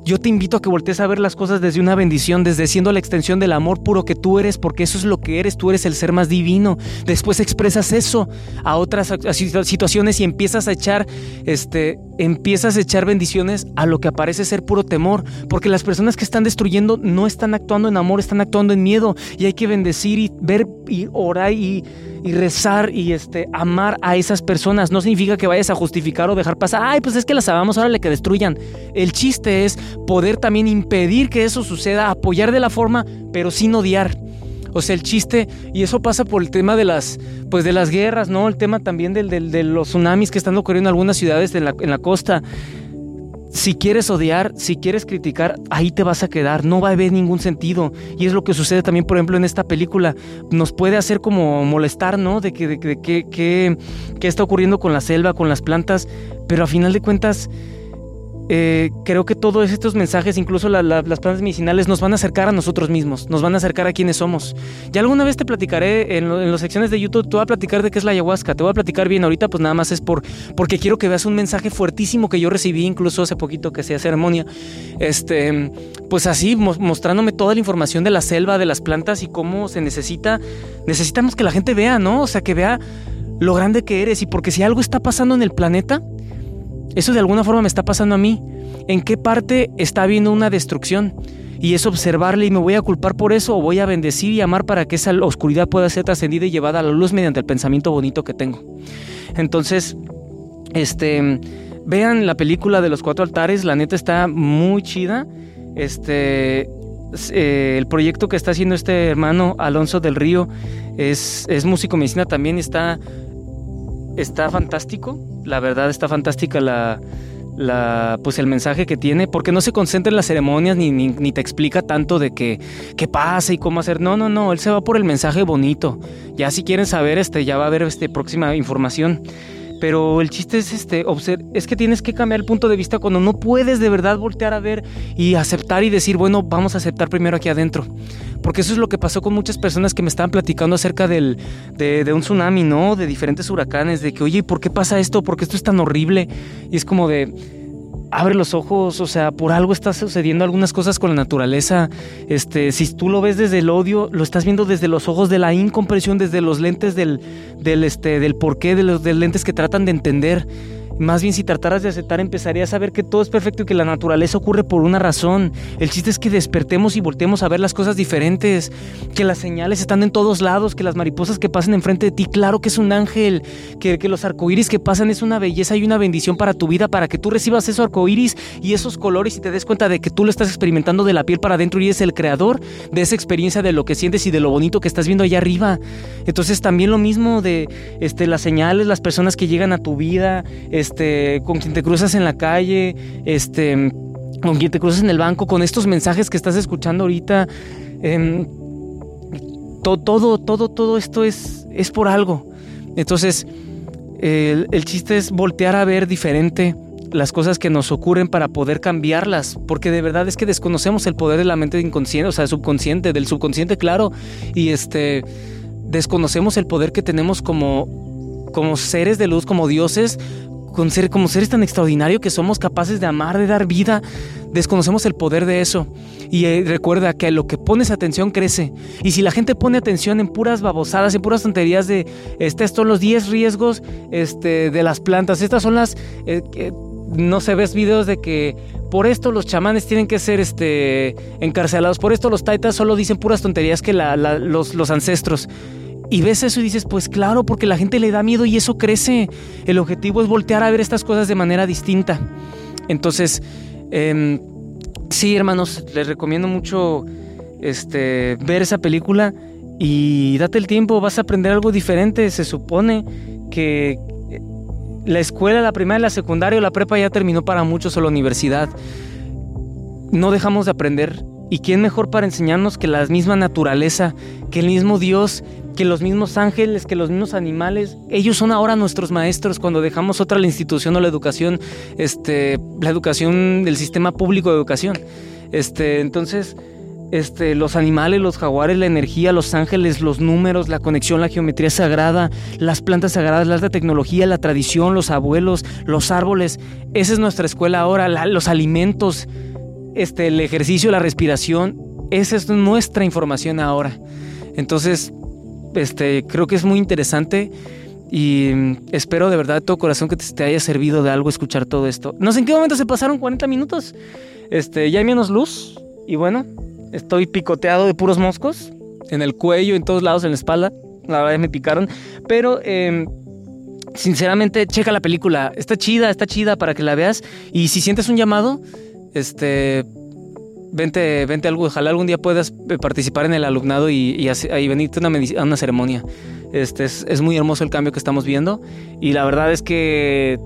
Yo te invito a que voltees a ver las cosas desde una bendición, desde siendo la extensión del amor puro que tú eres, porque eso es lo que eres, tú eres el ser más divino. Después expresas eso a otras situaciones y empiezas a echar, este, empiezas a echar bendiciones a lo que aparece ser puro temor, porque las personas que están destruyendo no están actuando en amor, están actuando en miedo y hay que bendecir y ver y orar y rezar y este, amar a esas personas. No significa que vayas a justificar o dejar pasar, ay, pues es que las amamos, ahora le que destruyan. El chiste es poder también impedir que eso suceda, apoyar de la forma, pero sin odiar. O sea, el chiste, y eso pasa por el tema de las, pues de las guerras, ¿no? El tema también del, de los tsunamis que están ocurriendo en algunas ciudades en la, en la costa si quieres odiar, si quieres criticar, ahí te vas a quedar, no va a haber ningún sentido. Y es lo que sucede también, por ejemplo, en esta película. Nos puede hacer como molestar, ¿no? De que, de, qué está ocurriendo con la selva, con las plantas, pero a final de cuentas eh, creo que todos estos mensajes, incluso las plantas medicinales, nos van a acercar a nosotros mismos, nos van a acercar a quienes somos. Ya alguna vez te platicaré en, las secciones de YouTube, te voy a platicar de qué es la ayahuasca, te voy a platicar bien ahorita, pues nada más es por porque quiero que veas un mensaje fuertísimo que yo recibí incluso hace poquito que hacía ceremonia, este, pues así mostrándome toda la información de la selva, de las plantas y cómo se necesita, necesitamos que la gente vea, ¿no? O sea, que vea lo grande que eres y porque si algo está pasando en el planeta, eso de alguna forma me está pasando a mí. ¿En qué parte está habiendo una destrucción? Y es observarle y me voy a culpar por eso o voy a bendecir y amar para que esa oscuridad pueda ser trascendida y llevada a la luz mediante el pensamiento bonito que tengo. Entonces, este, vean la película de los cuatro altares, la neta está muy chida. Este, eh, el proyecto que está haciendo este hermano Alonso del Río es, es músico medicina también está está fantástico, la verdad está fantástica la, la, pues el mensaje que tiene, porque no se concentra en las ceremonias ni, ni, te explica tanto de que, qué pasa y cómo hacer. No, no, no, él se va por el mensaje bonito. Ya si quieren saber, este, ya va a haber este, próxima información. Pero el chiste es este, es que tienes que cambiar el punto de vista cuando no puedes de verdad voltear a ver y aceptar y decir, bueno, vamos a aceptar primero aquí adentro. Porque eso es lo que pasó con muchas personas que me estaban platicando acerca del, de, un tsunami, ¿no? De diferentes huracanes, de que, oye, ¿por qué pasa esto? ¿Por qué esto es tan horrible? Y es como de, abre los ojos, o sea, por algo está sucediendo algunas cosas con la naturaleza. Este, si tú lo ves desde el odio, lo estás viendo desde los ojos de la incomprensión, desde los lentes del, del, este, del porqué, de los lentes que tratan de entender. Más bien si trataras de aceptar empezarías a ver que todo es perfecto y que la naturaleza ocurre por una razón. El chiste es que despertemos y volteemos a ver las cosas diferentes, que las señales están en todos lados, que las mariposas que pasan enfrente de ti, claro que es un ángel, que, que los arcoíris que pasan es una belleza y una bendición para tu vida, para que tú recibas esos arcoíris y esos colores y te des cuenta de que tú lo estás experimentando de la piel para adentro y eres el creador de esa experiencia de lo que sientes y de lo bonito que estás viendo allá arriba. Entonces también lo mismo de este, las señales, las personas que llegan a tu vida, con quien te cruzas en la calle, este, con quien te cruzas en el banco, con estos mensajes que estás escuchando ahorita. Em, todo, todo, todo esto es, es por algo. Entonces, el, el, chiste es voltear a ver diferente las cosas que nos ocurren para poder cambiarlas, porque de verdad es que desconocemos el poder de la mente inconsciente, o sea, subconsciente, del subconsciente, claro, y este desconocemos el poder que tenemos como como seres de luz, como dioses, como seres tan extraordinarios que somos capaces de amar, de dar vida, desconocemos el poder de eso. Y eh, recuerda que lo que pones atención crece. Y si la gente pone atención en puras babosadas, en puras tonterías de, este, estos son los 10 riesgos este, de las plantas, estas son las... Eh, no se ves videos de que por esto los chamanes tienen que ser este, encarcelados, por esto los taitas solo dicen puras tonterías que los ancestros. Y ves eso y dices, pues claro, porque la gente le da miedo y eso crece. El objetivo es voltear a ver estas cosas de manera distinta. Entonces, em, sí, hermanos, les recomiendo mucho este, ver esa película y date el tiempo, vas a aprender algo diferente. Se supone que la escuela, la primaria, la secundaria o la prepa ya terminó para muchos o la universidad. No dejamos de aprender. ¿Y quién mejor para enseñarnos que la misma naturaleza, que el mismo Dios, que los mismos ángeles, que los mismos animales? Ellos son ahora nuestros maestros cuando dejamos otra la institución o la educación, este, la educación del sistema público de educación. Este, entonces, este, los animales, los jaguares, la energía, los ángeles, los números, la conexión, la geometría sagrada, las plantas sagradas, la alta tecnología, la tradición, los abuelos, los árboles. Esa es nuestra escuela ahora, los alimentos, este, el ejercicio, la respiración. Esa es nuestra información ahora. Entonces, este, creo que es muy interesante y espero de verdad de todo corazón que te, haya servido de algo escuchar todo esto. No sé en qué momento se pasaron 40 minutos. Este, ya hay menos luz y bueno, Estoy picoteado de puros moscos en el cuello, en todos lados, en la espalda. La verdad me picaron. Pero em, sinceramente, checa la película. Está chida, está chida para que la veas. Y si sientes un llamado, este, vente, vente algo. Ojalá algún día puedas eh, participar en el alumnado y, y, venirte a una, ceremonia. Este, es, muy hermoso el cambio que estamos viendo. Y la verdad es que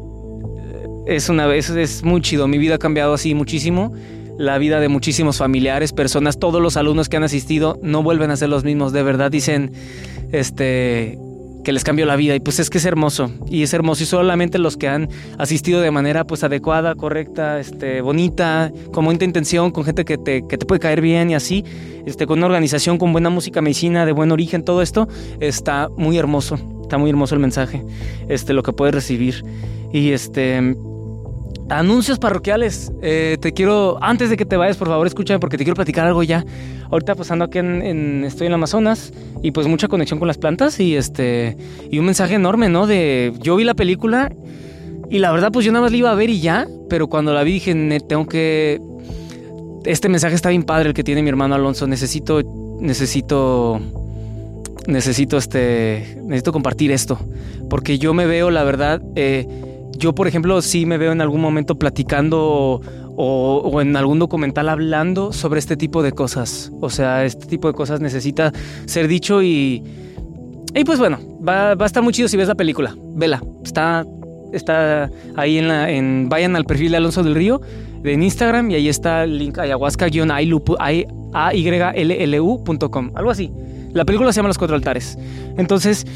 es una vez, es muy chido. Mi vida ha cambiado así muchísimo la vida de muchísimos familiares, personas, todos los alumnos que han asistido no vuelven a ser los mismos, de verdad dicen este que les cambió la vida. Y pues es que es hermoso. Y es hermoso. Y solamente los que han asistido de manera pues adecuada, correcta, este, bonita, con buena intención, con gente que te, que te puede caer bien y así, este, con una organización con buena música, medicina, de buen origen, todo esto está muy hermoso, está muy hermoso el mensaje, este, lo que puedes recibir. Y este Anuncios parroquiales. Eh, te quiero, antes de que te vayas, por favor, escúchame porque te quiero platicar algo ya. Ahorita pues ando aquí en, estoy en el Amazonas y pues mucha conexión con las plantas y este, y un mensaje enorme, ¿no? De, yo vi la película y la verdad pues yo nada más la iba a ver y ya, pero cuando la vi dije, tengo que, este mensaje está bien padre el que tiene mi hermano Alonso, necesito, necesito, necesito este, necesito compartir esto, porque yo me veo, la verdad, eh, yo, por ejemplo, sí me veo en algún momento platicando o, en algún documental hablando sobre este tipo de cosas. O sea, este tipo de cosas necesita ser dicho y... Y pues bueno, va, a estar muy chido si ves la película. Vela, está, está ahí en la... En, vayan al perfil de Alonso del Río en Instagram y ahí está el link ayahuasca-aylllu.com. Algo así. La película se llama Los Cuatro Altares. Entonces,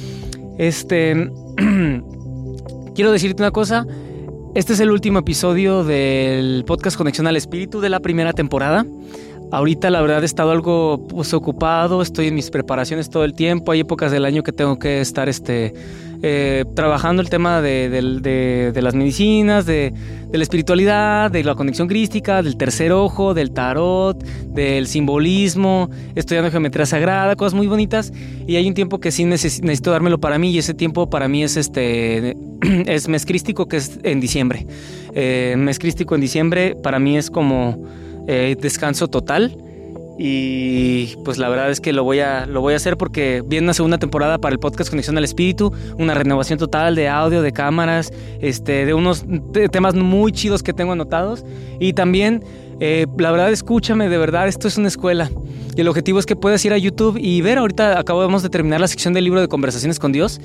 este... Quiero decirte una cosa, este es el último episodio del podcast Conexión al Espíritu de la primera temporada. Ahorita la verdad he estado algo pues, ocupado, estoy en mis preparaciones todo el tiempo, hay épocas del año que tengo que estar este, eh, trabajando el tema de, las medicinas, de, la espiritualidad, de la conexión crística, del tercer ojo, del tarot, del simbolismo, estudiando geometría sagrada, cosas muy bonitas. Y hay un tiempo que sí necesito dármelo para mí y ese tiempo para mí es este es mes crístico que es en diciembre. Eh, mes crístico en diciembre para mí es como eh, descanso total. Y pues la verdad es que lo voy a, lo voy a hacer porque viene una segunda temporada para el podcast Conexión al Espíritu, una renovación total de audio, de cámaras, este, de unos temas muy chidos que tengo anotados. Y también, eh, la verdad, escúchame, de verdad, esto es una escuela. Y el objetivo es que puedas ir a YouTube y ver, ahorita acabamos de terminar la sección del libro de conversaciones con Dios.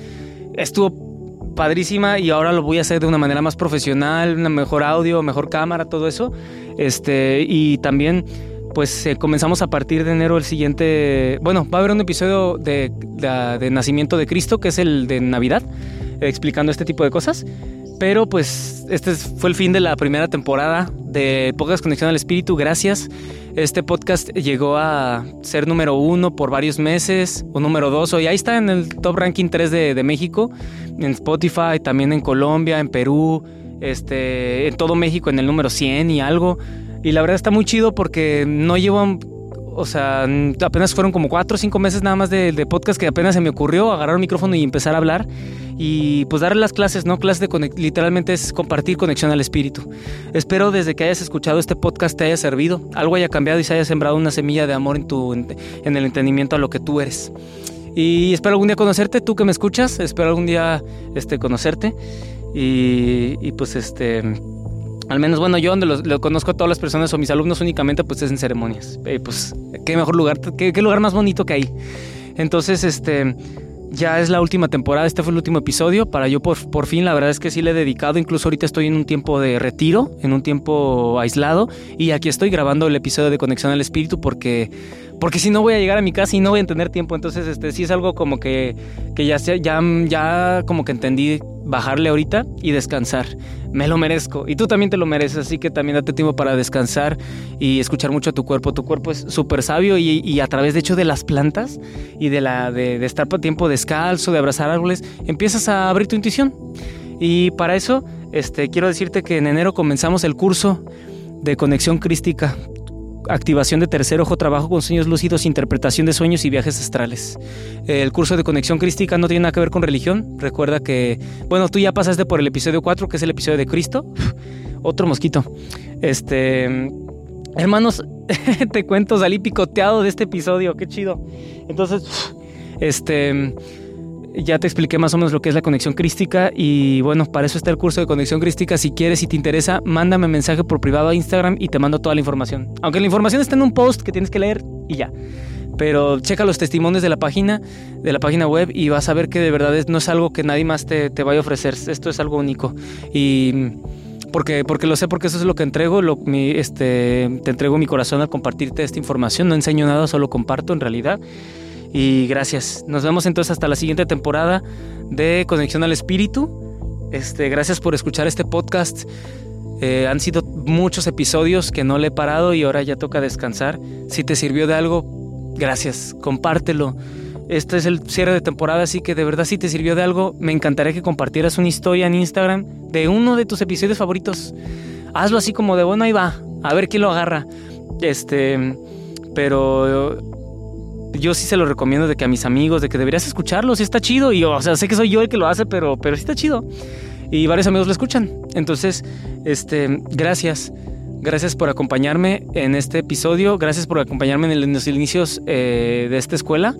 Estuvo padrísima y ahora lo voy a hacer de una manera más profesional, una mejor audio, mejor cámara, todo eso. Este, y también pues eh, comenzamos a partir de enero el siguiente, bueno, va a haber un episodio de, Nacimiento de Cristo, que es el de Navidad, explicando este tipo de cosas. Pero pues este fue el fin de la primera temporada de Podcast Conexión al Espíritu, gracias. Este podcast llegó a ser número uno por varios meses, o número dos, o ahí está en el top ranking 3 de, de México, en Spotify, también en Colombia, en Perú, este, en todo México en el número 100 y algo. Y la verdad está muy chido porque no llevo, o sea, apenas fueron como cuatro o cinco meses nada más de, podcast que apenas se me ocurrió agarrar un micrófono y empezar a hablar y pues darle las clases, ¿no? Clases de literalmente es compartir conexión al espíritu. Espero desde que hayas escuchado este podcast te haya servido, algo haya cambiado y se haya sembrado una semilla de amor en, tu, en, en el entendimiento a lo que tú eres. Y espero algún día conocerte, tú que me escuchas, espero algún día este, conocerte. Y, y pues este al menos, bueno, yo donde lo, conozco a todas las personas o mis alumnos únicamente, pues es en ceremonias. Eh, pues, qué mejor lugar, qué, qué, lugar más bonito que ahí. Entonces, este, ya es la última temporada, este fue el último episodio. Para yo, por, por fin, la verdad es que sí le he dedicado. Incluso ahorita estoy en un tiempo de retiro, en un tiempo aislado. Y aquí estoy grabando el episodio de Conexión al Espíritu porque porque si no voy a llegar a mi casa y no voy a tener tiempo. Entonces, este sí es algo como que, que ya, ya, ya como que entendí bajarle ahorita y descansar. Me lo merezco. Y tú también te lo mereces, así que también date tiempo para descansar y escuchar mucho a tu cuerpo. Tu cuerpo es súper sabio y, a través, de hecho, de las plantas y de, la, de, de estar por tiempo descalzo, de abrazar árboles, empiezas a abrir tu intuición. Y para eso, este, quiero decirte que en enero comenzamos el curso de conexión crística activación de tercer ojo, trabajo con sueños lúcidos, interpretación de sueños y viajes astrales. El curso de conexión crística no tiene nada que ver con religión. Recuerda que, bueno, tú ya pasaste por el episodio 4, que es el episodio de Cristo. Otro mosquito. Este, hermanos, te cuento, salí picoteado de este episodio, qué chido. Entonces, este ya te expliqué más o menos lo que es la conexión crística y bueno, para eso está el curso de conexión crística. Si quieres y te interesa, mándame mensaje por privado a Instagram y te mando toda la información. Aunque la información está en un post que tienes que leer y ya. Pero checa los testimonios de la página, de la página web y vas a ver que de verdad no es algo que nadie más te, te vaya a ofrecer. Esto es algo único. Y porque, porque lo sé, porque eso es lo que entrego, lo, mi, este, te entrego mi corazón al compartirte esta información. No enseño nada, solo comparto en realidad. Y gracias. Nos vemos entonces hasta la siguiente temporada de Conexión al Espíritu. Este, gracias por escuchar este podcast. Eh, han sido muchos episodios que no le he parado y ahora ya toca descansar. Si te sirvió de algo, gracias. Compártelo. Este es el cierre de temporada, así que de verdad si te sirvió de algo, me encantaría que compartieras una historia en Instagram de uno de tus episodios favoritos. Hazlo así como de bueno, ahí va, a ver quién lo agarra. Este, pero yo sí se lo recomiendo de que a mis amigos, de que deberías escucharlo, si está chido. Y o sea, sé que soy yo el que lo hace, pero, pero sí está chido. Y varios amigos lo escuchan. Entonces, este, gracias. Gracias por acompañarme en este episodio. Gracias por acompañarme en, los inicios eh, de esta escuela.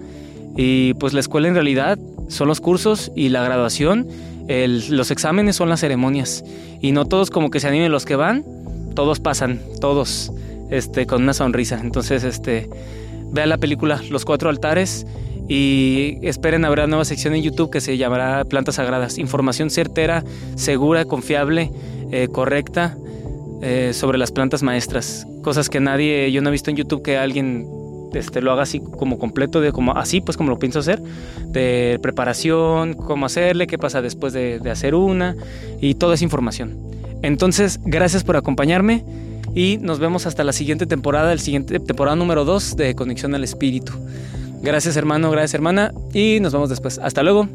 Y pues la escuela en realidad son los cursos y la graduación. los exámenes son las ceremonias. Y no todos como que se animen los que van. Todos pasan, todos, este, con una sonrisa. Entonces, este vean la película Los Cuatro Altares y esperen habrá nueva sección en YouTube que se llamará Plantas Sagradas. Información certera, segura, confiable, eh, correcta eh, sobre las plantas maestras. Cosas que nadie, yo no he visto en YouTube que alguien este, lo haga así como completo, de como así, pues como lo pienso hacer, de preparación, cómo hacerle, qué pasa después de, de hacer una y toda esa información. Entonces, gracias por acompañarme y nos vemos hasta la siguiente temporada, el siguiente temporada número 2 de Conexión al Espíritu. Gracias hermano, gracias hermana y nos vemos después. Hasta luego.